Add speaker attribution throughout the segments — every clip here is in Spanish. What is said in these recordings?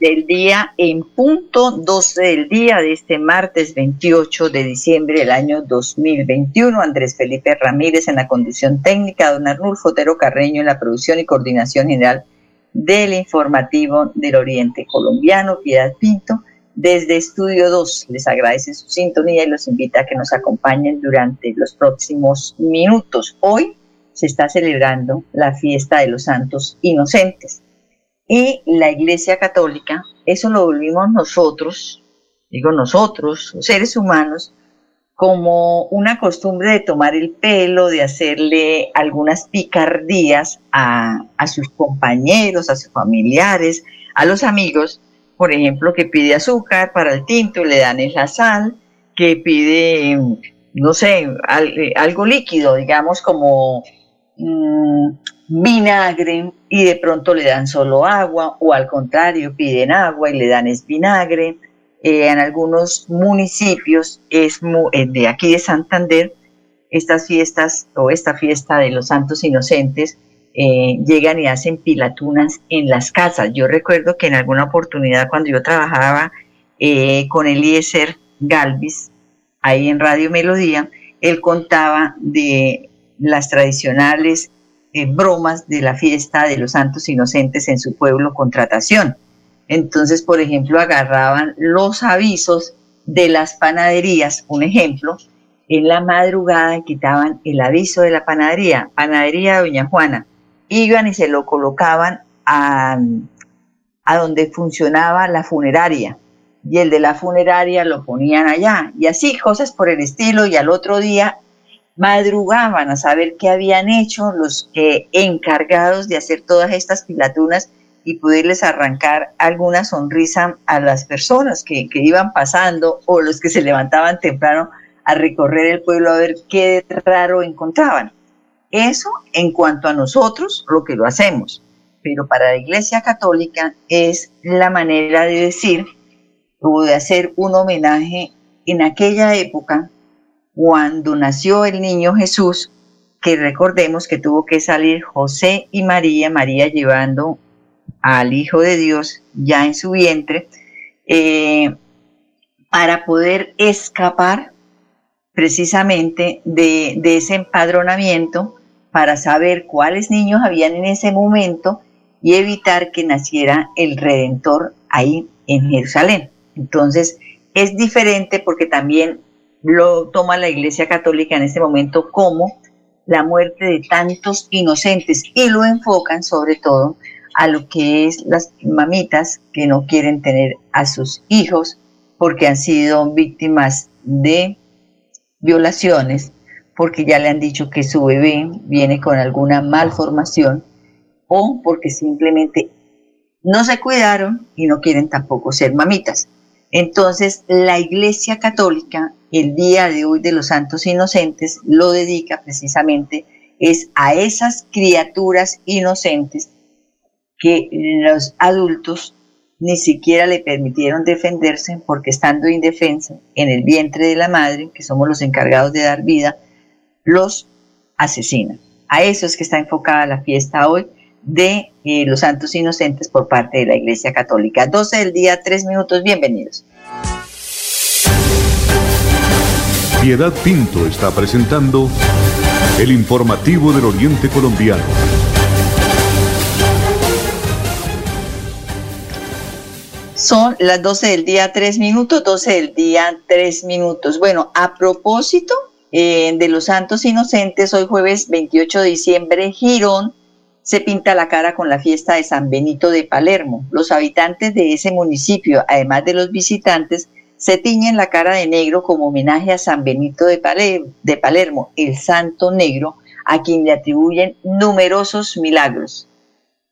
Speaker 1: del día en punto 12 del día de este martes 28 de diciembre del año 2021. Andrés Felipe Ramírez en la conducción técnica, don Arnulfo Otero Carreño en la producción y coordinación general del informativo del Oriente Colombiano, Piedad Pinto. Desde Estudio 2 les agradece su sintonía y los invita a que nos acompañen durante los próximos minutos. Hoy se está celebrando la fiesta de los santos inocentes y la Iglesia Católica, eso lo volvimos nosotros, digo nosotros, los seres humanos, como una costumbre de tomar el pelo, de hacerle algunas picardías a, a, sus compañeros, a sus familiares, a los amigos, por ejemplo, que pide azúcar para el tinto le dan esa sal, que pide, no sé, algo líquido, digamos, como mm, vinagre y de pronto le dan solo agua o al contrario piden agua y le dan es vinagre. Eh, en algunos municipios es eh, de aquí de Santander estas fiestas o esta fiesta de los santos inocentes eh, llegan y hacen pilatunas en las casas. Yo recuerdo que en alguna oportunidad cuando yo trabajaba con Eliezer Galvis ahí en Radio Melodía, él contaba de las tradicionales bromas de la fiesta de los santos inocentes en su pueblo contratación. Entonces, por ejemplo, agarraban los avisos de las panaderías, un ejemplo, en la madrugada quitaban el aviso de la panadería, panadería de Doña Juana, iban y se lo colocaban a, a donde funcionaba la funeraria, y el de la funeraria lo ponían allá, y así cosas por el estilo, y al otro día madrugaban a saber qué habían hecho los encargados de hacer todas estas pilatunas y poderles arrancar alguna sonrisa a las personas que, que, iban pasando o los que se levantaban temprano a recorrer el pueblo a ver qué raro encontraban. Eso en cuanto a nosotros, lo que lo hacemos, pero para la Iglesia Católica es la manera de decir o de hacer un homenaje en aquella época cuando nació el niño Jesús, que recordemos que tuvo que salir José y María, María llevando al Hijo de Dios ya en su vientre, eh, para poder escapar precisamente de, de ese empadronamiento, para saber cuáles niños habían en ese momento y evitar que naciera el Redentor ahí en Jerusalén. Entonces, es diferente porque también lo toma la Iglesia Católica en este momento como la muerte de tantos inocentes y lo enfocan sobre todo a lo que es las mamitas que no quieren tener a sus hijos porque han sido víctimas de violaciones, porque ya le han dicho que su bebé viene con alguna malformación o porque simplemente no se cuidaron y no quieren tampoco ser mamitas. Entonces, la Iglesia Católica, el día de hoy de los santos inocentes, lo dedica precisamente es a esas criaturas inocentes que los adultos ni siquiera le permitieron defenderse porque estando indefensa en el vientre de la madre, que somos los encargados de dar vida, los asesinan. A eso es que está enfocada la fiesta hoy de eh, los santos inocentes por parte de la Iglesia Católica. 12 del día, 3 minutos, bienvenidos.
Speaker 2: Piedad Pinto está presentando el informativo del Oriente Colombiano.
Speaker 1: Son las 12 del día, 3 minutos, 12 del día, 3 minutos. Bueno, a propósito eh, de los santos inocentes, hoy jueves 28 de diciembre, Girón se pinta la cara con la fiesta de San Benito de Palermo. Los habitantes de ese municipio, además de los visitantes, se tiñen la cara de negro como homenaje a San Benito de, Palermo, el santo negro, a quien le atribuyen numerosos milagros.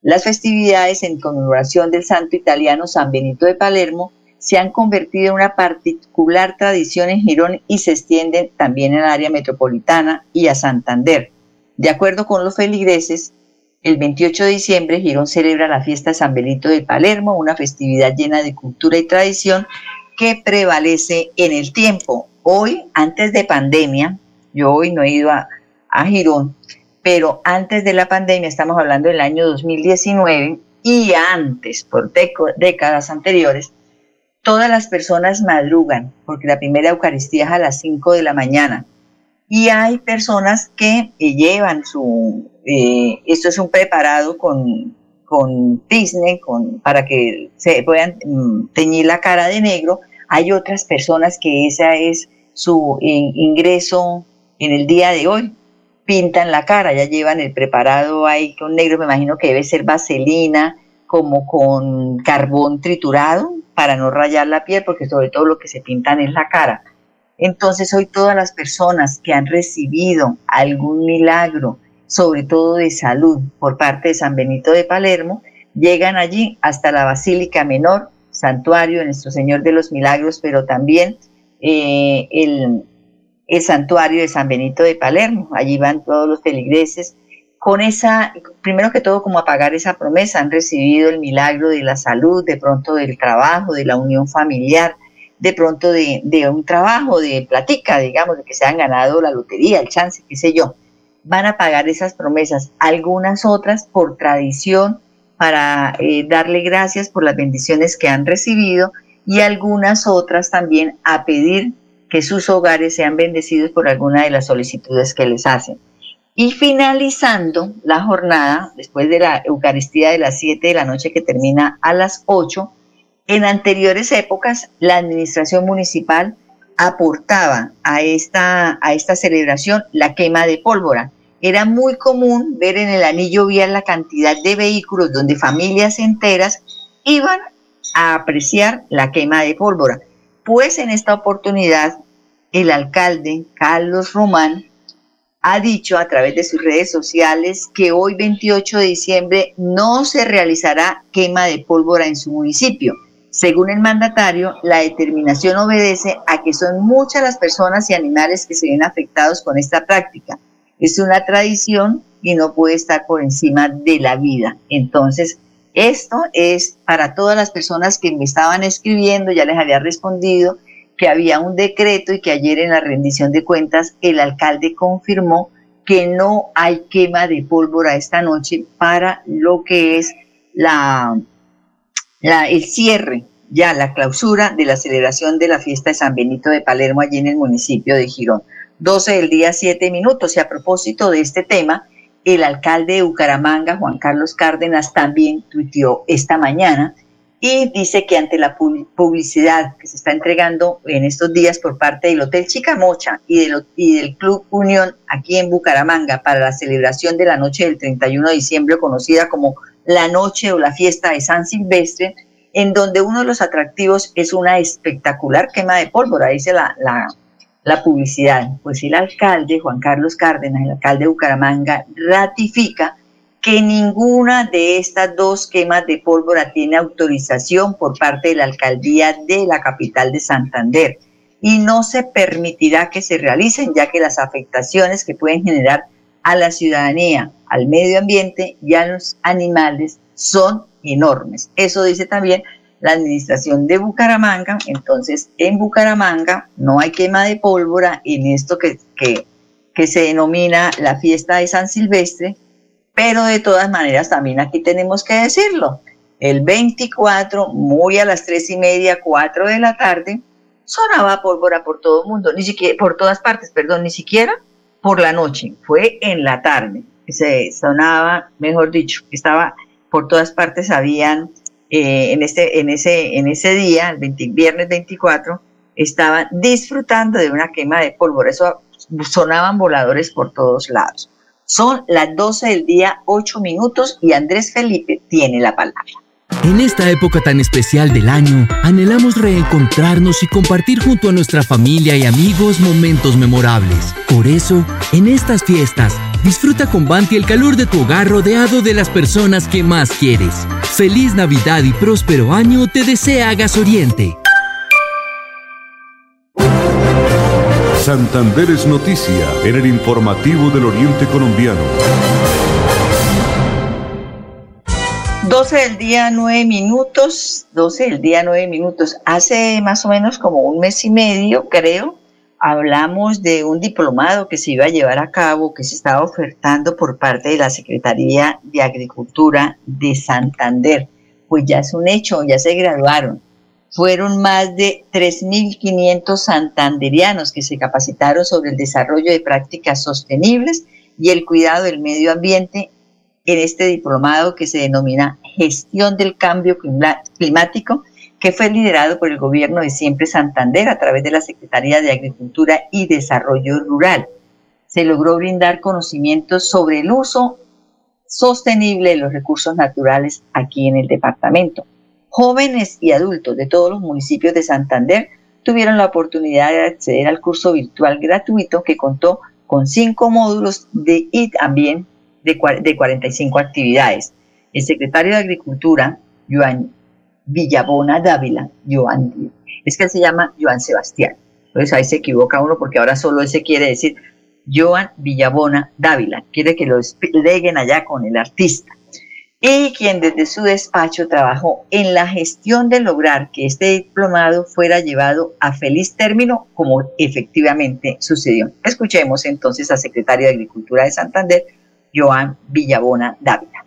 Speaker 1: Las festividades en conmemoración del santo italiano San Benito de Palermo se han convertido en una particular tradición en Girón y se extienden también el área metropolitana y a Santander. De acuerdo con los feligreses, el 28 de diciembre Girón celebra la fiesta San Benito de Palermo, una festividad llena de cultura y tradición que prevalece en el tiempo. Hoy, antes de pandemia, yo hoy no he ido a, a Girón, pero antes de la pandemia, estamos hablando del año 2019 y antes, por décadas anteriores, todas las personas madrugan, porque la primera Eucaristía es a las 5 de la mañana. Y hay personas que eh, llevan su, eh, esto es un preparado con, con Disney, con, para que se puedan mm, teñir la cara de negro. Hay otras personas que ese es su ingreso en el día de hoy. Pintan la cara, ya llevan el preparado ahí con negro, me imagino que debe ser vaselina, como con carbón triturado para no rayar la piel, porque sobre todo lo que se pintan es la cara. Entonces hoy todas las personas que han recibido algún milagro, sobre todo de salud, por parte de San Benito de Palermo, llegan allí hasta la Basílica Menor, santuario de Nuestro Señor de los Milagros, pero también eh, el, el santuario de San Benito de Palermo. Allí van todos los feligreses con esa, primero que todo, como a pagar esa promesa, han recibido el milagro de la salud, de pronto del trabajo, de la unión familiar, de pronto de, de un trabajo, de platica, digamos, de que se han ganado la lotería, el chance, qué sé yo. Van a pagar esas promesas, algunas otras por tradición, para eh, darle gracias por las bendiciones que han recibido y algunas otras también a pedir que sus hogares sean bendecidos por alguna de las solicitudes que les hacen. Y finalizando la jornada, después de la Eucaristía de las 7 de la noche que termina a las 8, en anteriores épocas la administración municipal aportaba a esta, a esta celebración la quema de pólvora. Era muy común ver en el anillo vial la cantidad de vehículos donde familias enteras iban a apreciar la quema de pólvora. Pues en esta oportunidad el alcalde Carlos Román ha dicho a través de sus redes sociales que hoy 28 de diciembre no se realizará quema de pólvora en su municipio. Según el mandatario, la determinación obedece a que son muchas las personas y animales que se ven afectados con esta práctica. Es una tradición y no puede estar por encima de la vida. Entonces, esto es para todas las personas que me estaban escribiendo, ya les había respondido, que había un decreto y que ayer en la rendición de cuentas el alcalde confirmó que no hay quema de pólvora esta noche para lo que es la, el cierre, ya la clausura de la celebración de la fiesta de San Benito de Palermo allí en el municipio de Girón. 12 del día, 7 minutos. Y a propósito de este tema, el alcalde de Bucaramanga, Juan Carlos Cárdenas, también tuiteó esta mañana y dice que ante la publicidad que se está entregando en estos días por parte del Hotel Chicamocha y del, y del Club Unión aquí en Bucaramanga para la celebración de la noche del 31 de diciembre, conocida como la noche o la fiesta de San Silvestre, en donde uno de los atractivos es una espectacular quema de pólvora, dice la, la, la publicidad. Pues el alcalde, Juan Carlos Cárdenas, el alcalde de Bucaramanga, ratifica que ninguna de estas dos quemas de pólvora tiene autorización por parte de la alcaldía de la capital de Santander y no se permitirá que se realicen ya que las afectaciones que pueden generar a la ciudadanía, al medio ambiente y a los animales son enormes. Eso dice también la administración de Bucaramanga. Entonces, en Bucaramanga no hay quema de pólvora en esto que, que, que se denomina la fiesta de San Silvestre, pero de todas maneras también aquí tenemos que decirlo. El 24, muy a las tres y media, cuatro de la tarde, sonaba pólvora por todo el mundo, ni siquiera, por todas partes, perdón, ni siquiera por la noche, fue en la tarde. Se sonaba, mejor dicho, estaba por todas partes, habían eh, en, este, en, ese, en ese día, el viernes 24, estaban disfrutando de una quema de pólvora. Eso sonaban voladores por todos lados. Son las 12 del día, 8 minutos y Andrés Felipe tiene la palabra.
Speaker 3: En esta época tan especial del año, anhelamos reencontrarnos y compartir junto a nuestra familia y amigos momentos memorables. Por eso, en estas fiestas, disfruta con Banti el calor de tu hogar rodeado de las personas que más quieres. Feliz Navidad y próspero año te desea Gas Oriente.
Speaker 2: Santander es noticia en el informativo del Oriente Colombiano.
Speaker 1: 12 del día, 9 minutos. 12 del día, 9 minutos. Hace más o menos como un mes y medio, creo, hablamos de un diplomado que se iba a llevar a cabo, que se estaba ofertando por parte de la Secretaría de Agricultura de Santander. Pues ya es un hecho, ya se graduaron. Fueron más de 3.500 santanderianos que se capacitaron sobre el desarrollo de prácticas sostenibles y el cuidado del medio ambiente en este diplomado que se denomina Gestión del Cambio Climático que fue liderado por el gobierno de Siempre Santander a través de la Secretaría de Agricultura y Desarrollo Rural. Se logró brindar conocimientos sobre el uso sostenible de los recursos naturales aquí en el departamento. Jóvenes y adultos de todos los municipios de Santander tuvieron la oportunidad de acceder al curso virtual gratuito que contó con cinco módulos de, y también de, de 45 actividades. El secretario de Agricultura, Joan Villabona Dávila, Joan. Es que él se llama Joan Sebastián. Entonces ahí se equivoca uno porque ahora solo ese quiere decir Joan Villabona Dávila. Quiere que lo leguen allá con el artista. Y quien desde su despacho trabajó en la gestión de lograr que este diplomado fuera llevado a feliz término, como efectivamente sucedió. Escuchemos entonces al secretario de Agricultura de Santander, Joan Villabona Dávila.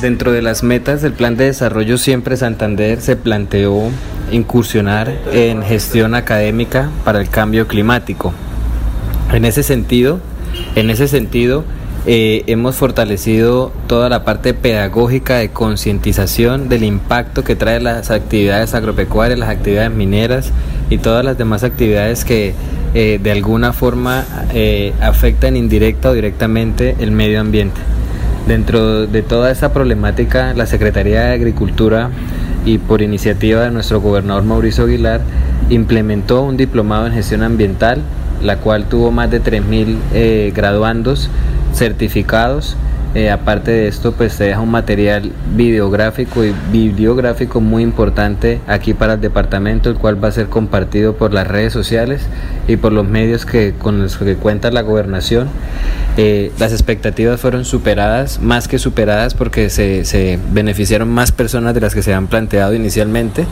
Speaker 4: Dentro de las metas del Plan de Desarrollo Siempre Santander se planteó incursionar en gestión académica para el cambio climático. En ese sentido, en ese sentido eh, hemos fortalecido toda la parte pedagógica de concientización del impacto que trae las actividades agropecuarias, las actividades mineras y todas las demás actividades que eh, de alguna forma eh, afectan indirecta o directamente el medio ambiente. Dentro de toda esa problemática, la Secretaría de Agricultura y por iniciativa de nuestro gobernador Mauricio Aguilar implementó un diplomado en gestión ambiental, la cual tuvo más de 3.000 eh, graduandos certificados eh, aparte de esto, pues se deja un material videográfico y bibliográfico muy importante aquí para el departamento, el cual va a ser compartido por las redes sociales y por los medios que, con los que cuenta la gobernación. Eh, las expectativas fueron superadas, más que superadas, porque se, beneficiaron más personas de las que se habían planteado inicialmente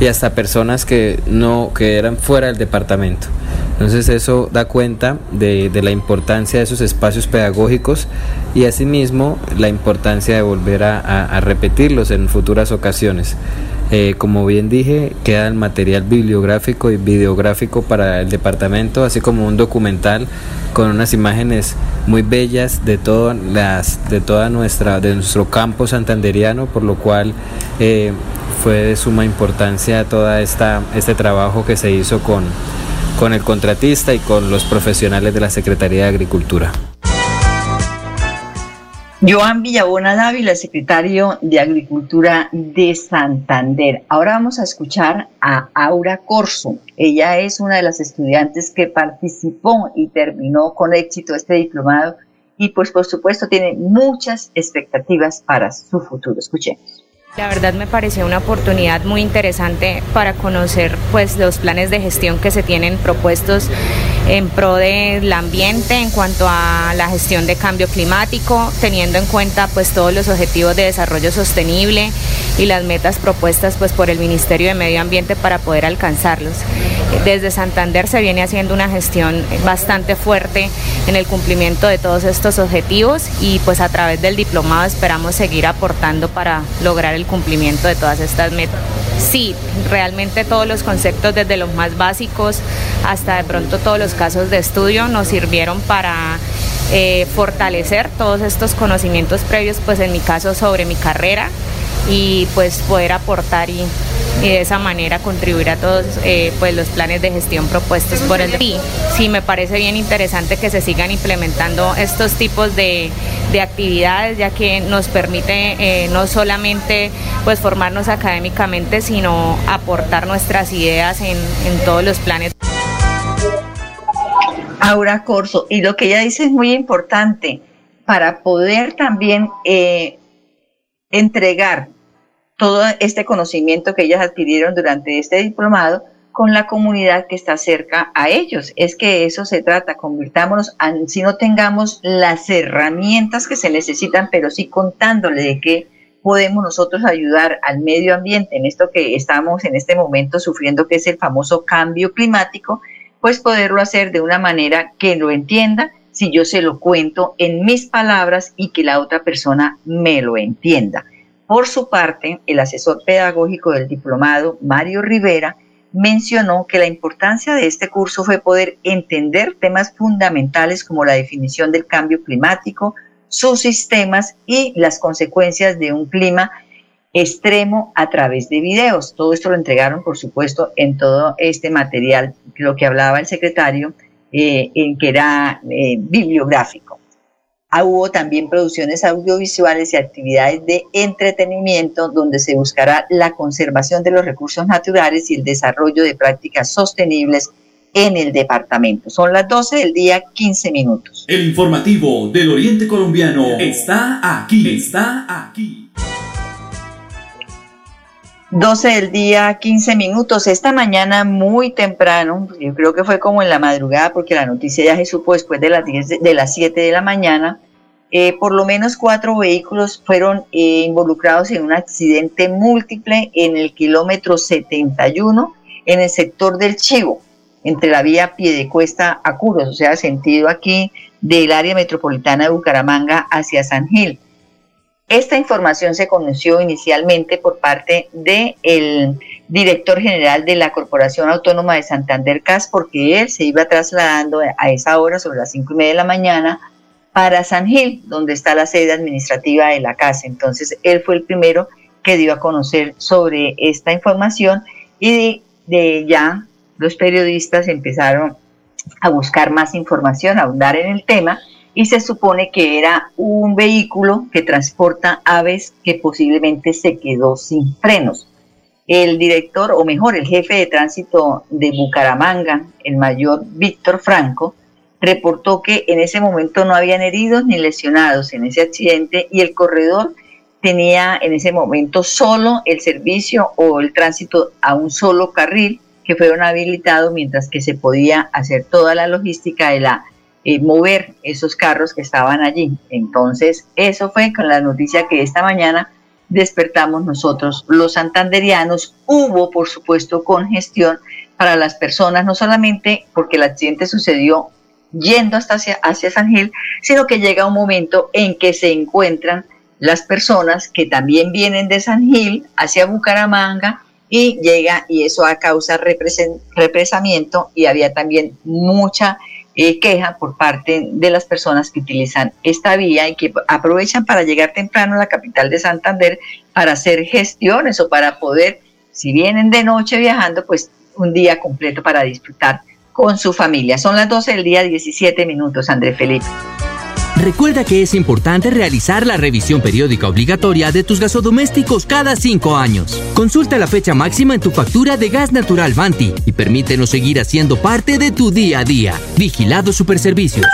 Speaker 4: y hasta personas que no que eran fuera del departamento. Entonces eso da cuenta de la importancia de esos espacios pedagógicos y asimismo la importancia de volver a, repetirlos en futuras ocasiones. Eh, como bien dije, queda el material bibliográfico y videográfico para el departamento, así como un documental con unas imágenes muy bellas de todas las, de toda nuestra, de nuestro campo santanderiano, por lo cual eh, fue de suma importancia toda esta este trabajo que se hizo con, con el contratista y con los profesionales de la Secretaría de Agricultura.
Speaker 1: Joan Villabona Dávila, secretario de Agricultura de Santander. Ahora vamos a escuchar a Aura Corso. Ella es una de las estudiantes que participó y terminó con éxito este diplomado y pues por supuesto tiene muchas expectativas para su futuro. Escuchemos.
Speaker 5: La verdad me pareció una oportunidad muy interesante para conocer pues los planes de gestión que se tienen propuestos en pro del ambiente en cuanto a la gestión de cambio climático, teniendo en cuenta pues todos los objetivos de desarrollo sostenible y las metas propuestas pues por el Ministerio de Medio Ambiente para poder alcanzarlos. Desde Santander se viene haciendo una gestión bastante fuerte en el cumplimiento de todos estos objetivos y pues a través del diplomado esperamos seguir aportando para lograr el cumplimiento de todas estas metas. Sí, realmente todos los conceptos desde los más básicos hasta de pronto todos los casos de estudio nos sirvieron para eh, fortalecer todos estos conocimientos previos, pues en mi caso sobre mi carrera y pues poder aportar y, de esa manera contribuir a todos eh, pues los planes de gestión propuestos por el sí, sí me parece bien interesante que se sigan implementando estos tipos de, actividades ya que nos permite eh, no solamente pues formarnos académicamente sino aportar nuestras ideas en, todos los planes.
Speaker 1: Aura Corso, y lo que ella dice es muy importante para poder también eh, entregar todo este conocimiento que ellas adquirieron durante este diplomado, con la comunidad que está cerca a ellos. Es que eso se trata, convirtámonos, si no tengamos las herramientas que se necesitan, pero sí contándole de qué podemos nosotros ayudar al medio ambiente en esto que estamos en este momento sufriendo, que es el famoso cambio climático, pues poderlo hacer de una manera que lo entienda, si yo se lo cuento en mis palabras y que la otra persona me lo entienda. Por su parte, el asesor pedagógico del diplomado, Mario Rivera, mencionó que la importancia de este curso fue poder entender temas fundamentales como la definición del cambio climático, sus sistemas y las consecuencias de un clima extremo a través de videos. Todo esto lo entregaron, por supuesto, en todo este material, lo que hablaba el secretario, eh, en que era eh, bibliográfico. Ah, hubo también producciones audiovisuales y actividades de entretenimiento donde se buscará la conservación de los recursos naturales y el desarrollo de prácticas sostenibles en el departamento. Son las 12 del día, 15 minutos.
Speaker 2: El informativo del Oriente Colombiano está aquí, está aquí.
Speaker 1: 12 del día, 15 minutos. Esta mañana muy temprano, yo creo que fue como en la madrugada, porque la noticia ya se supo después de las, 10, de las 7 de la mañana, eh, por lo menos cuatro vehículos fueron eh, involucrados en un accidente múltiple en el kilómetro 71 en el sector del Chivo, entre la vía Piedecuesta a Curos, o sea, sentido aquí del área metropolitana de Bucaramanga hacia San Gil. Esta información se conoció inicialmente por parte del director general de la Corporación Autónoma de Santander CAS, porque él se iba trasladando a esa hora, sobre las cinco y media de la mañana, para San Gil, donde está la sede administrativa de la casa. Entonces, él fue el primero que dio a conocer sobre esta información y de, ya los periodistas empezaron a buscar más información, a ahondar en el tema y se supone que era un vehículo que transporta aves que posiblemente se quedó sin frenos. El director, o mejor, el jefe de tránsito de Bucaramanga, el mayor Víctor Franco, reportó que en ese momento no habían heridos ni lesionados en ese accidente y el corredor tenía en ese momento solo el servicio o el tránsito a un solo carril que fueron habilitados mientras que se podía hacer toda la logística de la eh, mover esos carros que estaban allí. Entonces, eso fue con la noticia que esta mañana despertamos nosotros los santanderianos. Hubo, por supuesto, congestión para las personas, no solamente porque el accidente sucedió yendo hasta hacia, hacia San Gil, sino que llega un momento en que se encuentran las personas que también vienen de San Gil hacia Bucaramanga y llega y eso causa represamiento y había también mucha eh, queja por parte de las personas que utilizan esta vía y que aprovechan para llegar temprano a la capital de Santander para hacer gestiones o para poder, si vienen de noche viajando, pues un día completo para disfrutar con su familia. Son las 12 del día, 17 minutos, André Felipe.
Speaker 3: Recuerda que es importante realizar la revisión periódica obligatoria de tus gasodomésticos cada cinco años. Consulta la fecha máxima en tu factura de gas natural Vanti y permítenos seguir haciendo parte de tu día a día. Vigilado Superservicios.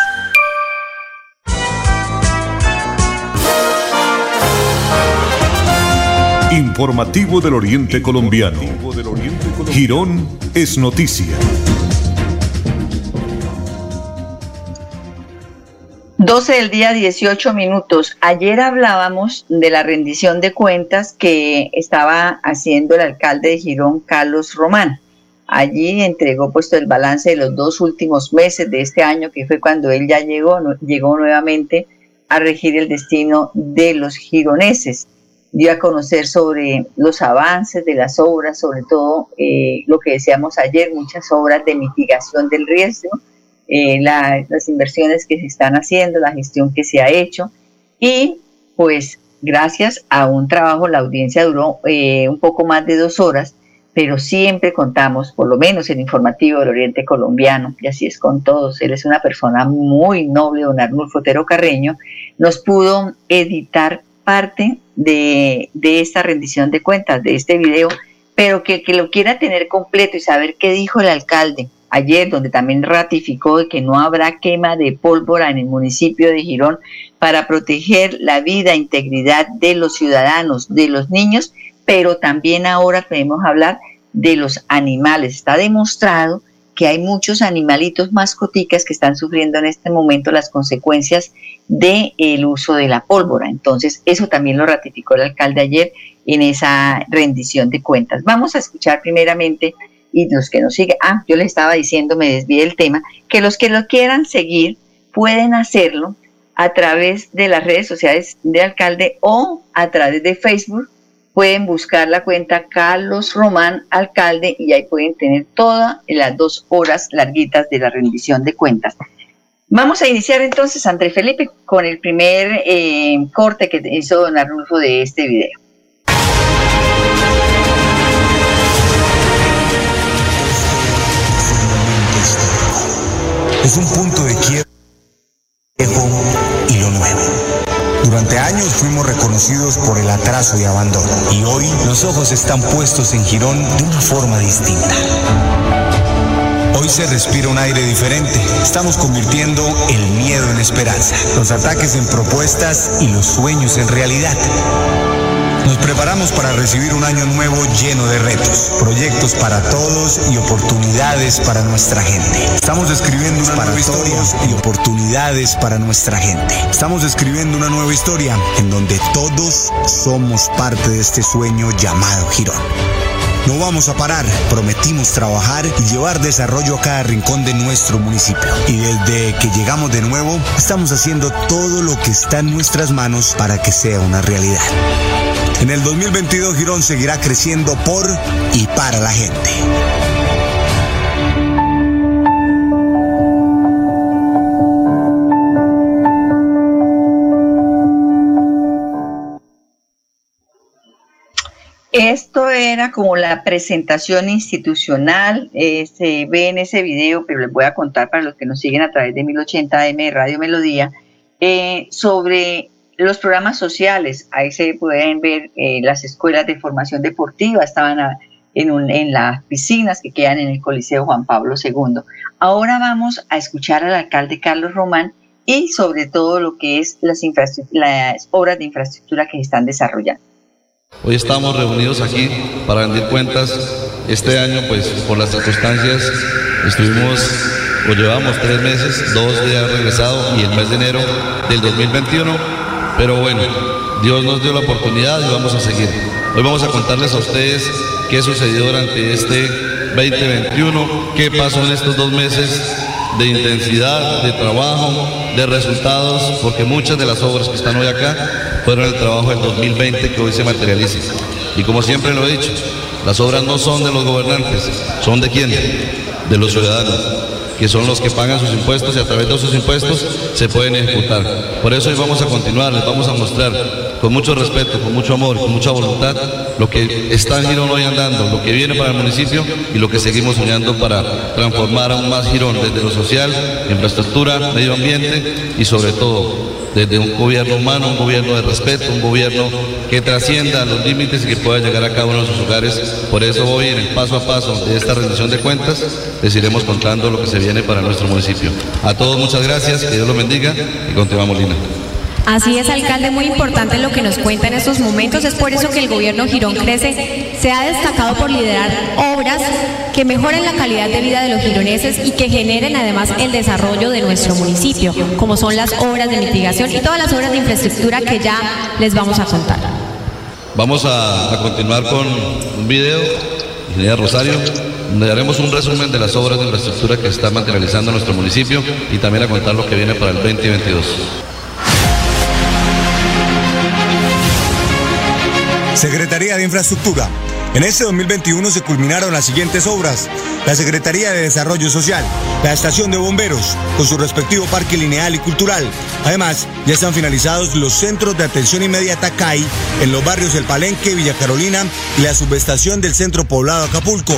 Speaker 2: Informativo del Oriente Colombiano. Girón es noticia.
Speaker 1: 12 del día, 18 minutos. Ayer hablábamos de la rendición de cuentas que estaba haciendo el alcalde de Girón, Carlos Román. Allí entregó puesto el balance de los dos últimos meses de este año, que fue cuando él ya llegó, llegó nuevamente a regir el destino de los gironeses. Dio a conocer sobre los avances de las obras, sobre todo eh, lo que decíamos ayer, muchas obras de mitigación del riesgo, eh, las inversiones que se están haciendo, la gestión que se ha hecho. Y pues gracias a un trabajo la audiencia duró eh, un poco más de dos horas, pero siempre contamos, por lo menos el informativo del Oriente Colombiano, y así es con todos, él es una persona muy noble, don Arnulfo Otero Carreño, nos pudo editar parte de, de esta rendición de cuentas, de este video, pero que, que lo quiera tener completo y saber qué dijo el alcalde, ayer, donde también ratificó que no habrá quema de pólvora en el municipio de Girón para proteger la vida e integridad de los ciudadanos, de los niños, pero también ahora podemos hablar de los animales. Está demostrado que hay muchos animalitos mascoticas que están sufriendo en este momento las consecuencias del uso de la pólvora. Entonces, eso también lo ratificó el alcalde ayer en esa rendición de cuentas. Vamos a escuchar primeramente, y los que nos siguen, ah, yo les estaba diciendo, me desvié del tema, que los que lo quieran seguir pueden hacerlo a través de las redes sociales de alcalde o a través de Facebook. Pueden buscar la cuenta Carlos Román Alcalde y ahí pueden tener todas las dos horas larguitas de la rendición de cuentas. Vamos a iniciar entonces, André Felipe, con el primer eh, corte que hizo don Arnulfo de este video.
Speaker 6: Es un punto de quiebra y lo nuevo. Durante años fuimos reconocidos por el atraso y abandono y hoy los ojos están puestos en Girón de una forma distinta. Hoy se respira un aire diferente. Estamos convirtiendo el miedo en esperanza, los ataques en propuestas y los sueños en realidad. Nos preparamos para recibir un año nuevo lleno de retos, proyectos para todos y oportunidades para nuestra gente. Estamos escribiendo una nueva historia y oportunidades para nuestra gente. Estamos escribiendo una nueva historia en donde todos somos parte de este sueño llamado Girón. No vamos a parar, prometimos trabajar y llevar desarrollo a cada rincón de nuestro municipio. Y desde que llegamos de nuevo, estamos haciendo todo lo que está en nuestras manos para que sea una realidad. En el 2022 Girón seguirá creciendo por y para la gente.
Speaker 1: Esto era como la presentación institucional, eh, se ve en ese video, pero les voy a contar para los que nos siguen a través de 1080M Radio Melodía, eh, sobre los programas sociales, ahí se pueden ver eh, las escuelas de formación deportiva, estaban en, en las piscinas que quedan en el Coliseo Juan Pablo II. Ahora vamos a escuchar al alcalde Carlos Román y sobre todo lo que es las, obras de infraestructura que se están desarrollando.
Speaker 7: Hoy estamos reunidos aquí para rendir cuentas. Este año, pues por las circunstancias, estuvimos o llevamos tres meses, dos haber regresado y el mes de enero del 2021 pero bueno, Dios nos dio la oportunidad y vamos a seguir. Hoy vamos a contarles a ustedes qué sucedió durante este 2021, qué pasó en estos dos meses de intensidad, de trabajo, de resultados, porque muchas de las obras que están hoy acá fueron el trabajo del 2020 que hoy se materializa. Y como siempre lo he dicho, las obras no son de los gobernantes, son de quién? De los ciudadanos que son los que pagan sus impuestos y a través de esos impuestos se pueden ejecutar. Por eso hoy vamos a continuar, les vamos a mostrar con mucho respeto, con mucho amor, con mucha voluntad lo que está en Girón hoy andando, lo que viene para el municipio y lo que seguimos soñando para transformar aún más Girón desde lo social, infraestructura, medio ambiente y sobre todo desde un gobierno humano, un gobierno de respeto, un gobierno que trascienda los límites y que pueda llegar a cada uno de sus hogares. Por eso hoy en el paso a paso de esta rendición de cuentas les iremos contando lo que se viene para nuestro municipio. A todos muchas gracias, que Dios los bendiga y continuamos Lina.
Speaker 8: Así es, alcalde, muy importante lo que nos cuenta en estos momentos. Es por eso que el gobierno Girón Crece se ha destacado por liderar obras que mejoren la calidad de vida de los gironeses y que generen además el desarrollo de nuestro municipio, como son las obras de mitigación y todas las obras de infraestructura que ya les vamos a contar.
Speaker 7: Vamos a, continuar con un video, ingeniera Rosario, donde haremos un resumen de las obras de infraestructura que está materializando nuestro municipio y también a contar lo que viene para el 2022.
Speaker 6: Secretaría de Infraestructura. En este 2021 se culminaron las siguientes obras. La Secretaría de Desarrollo Social, la Estación de Bomberos, con su respectivo parque lineal y cultural. Además, ya están finalizados los centros de atención inmediata CAI en los barrios El Palenque, Villa Carolina y la subestación del centro poblado Acapulco.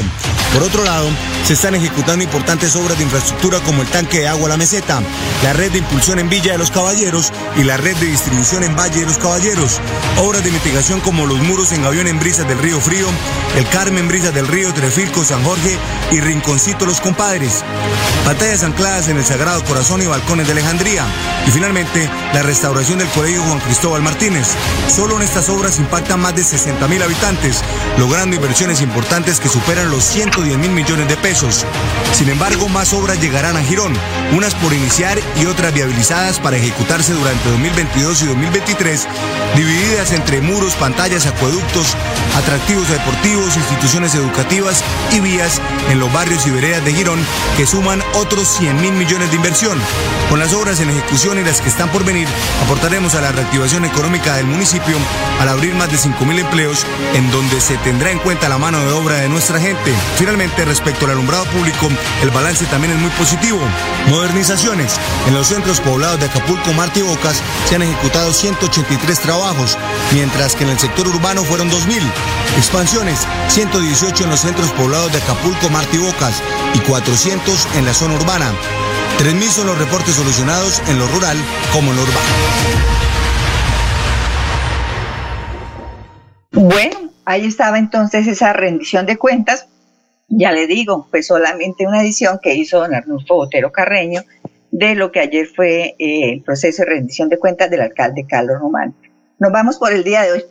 Speaker 6: Por otro lado, se están ejecutando importantes obras de infraestructura como el tanque de agua La Meseta, la red de impulsión en Villa de los Caballeros y la red de distribución en Valle de los Caballeros. Obras de mitigación como los muros en avión en Brisas del Río Frío, el Carmen Brisas del Río, Trefilco, San Jorge y Rinconcito Los Compadres, pantallas ancladas en el Sagrado Corazón y balcones de Alejandría, y finalmente la restauración del Colegio Juan Cristóbal Martínez. Solo en estas obras impactan más de 60 mil habitantes, logrando inversiones importantes que superan los 110 mil millones de pesos. Sin embargo, más obras llegarán a Girón, unas por iniciar y otras viabilizadas para ejecutarse durante 2022 y 2023, divididas entre muros, pantallas, acueductos, atractivos deportivos, instituciones educativas y vías en los barrios y veredas de Girón que suman otros 100 mil millones de inversión. Con las obras en ejecución y las que están por venir, aportaremos a la reactivación económica del municipio al abrir más de 5 mil empleos en donde se tendrá en cuenta la mano de obra de nuestra gente. Finalmente, respecto al alumbrado público, el balance también es muy positivo. Modernizaciones. En los centros poblados de Acapulco, Marte y Bocas se han ejecutado 183 trabajos, mientras que en el sector urbano fueron 2.000. Expansiones. 118 en los centros poblados de Acapulco, Marte y Bocas y 400 en la zona urbana. 3.000 son los reportes solucionados en lo rural como en lo urbano.
Speaker 1: Bueno, ahí estaba entonces esa rendición de cuentas. Ya le digo, fue solamente una edición que hizo don Arnulfo Botero Carreño de lo que ayer fue eh, el proceso de rendición de cuentas del alcalde Carlos Román. Nos vamos por el día de hoy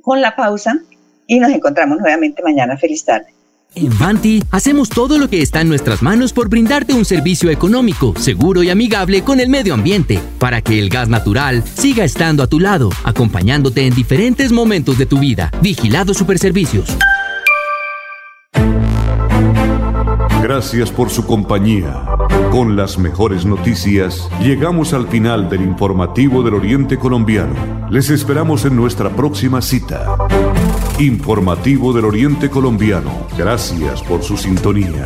Speaker 1: con la pausa y nos encontramos nuevamente mañana. Feliz tarde.
Speaker 3: En Vanti hacemos todo lo que está en nuestras manos por brindarte un servicio económico, seguro y amigable con el medio ambiente, para que el gas natural siga estando a tu lado, acompañándote en diferentes momentos de tu vida. Vigilado Superservicios.
Speaker 2: Gracias por su compañía. Con las mejores noticias, llegamos al final del informativo del Oriente Colombiano. Les esperamos en nuestra próxima cita. Informativo del Oriente Colombiano. Gracias por su sintonía.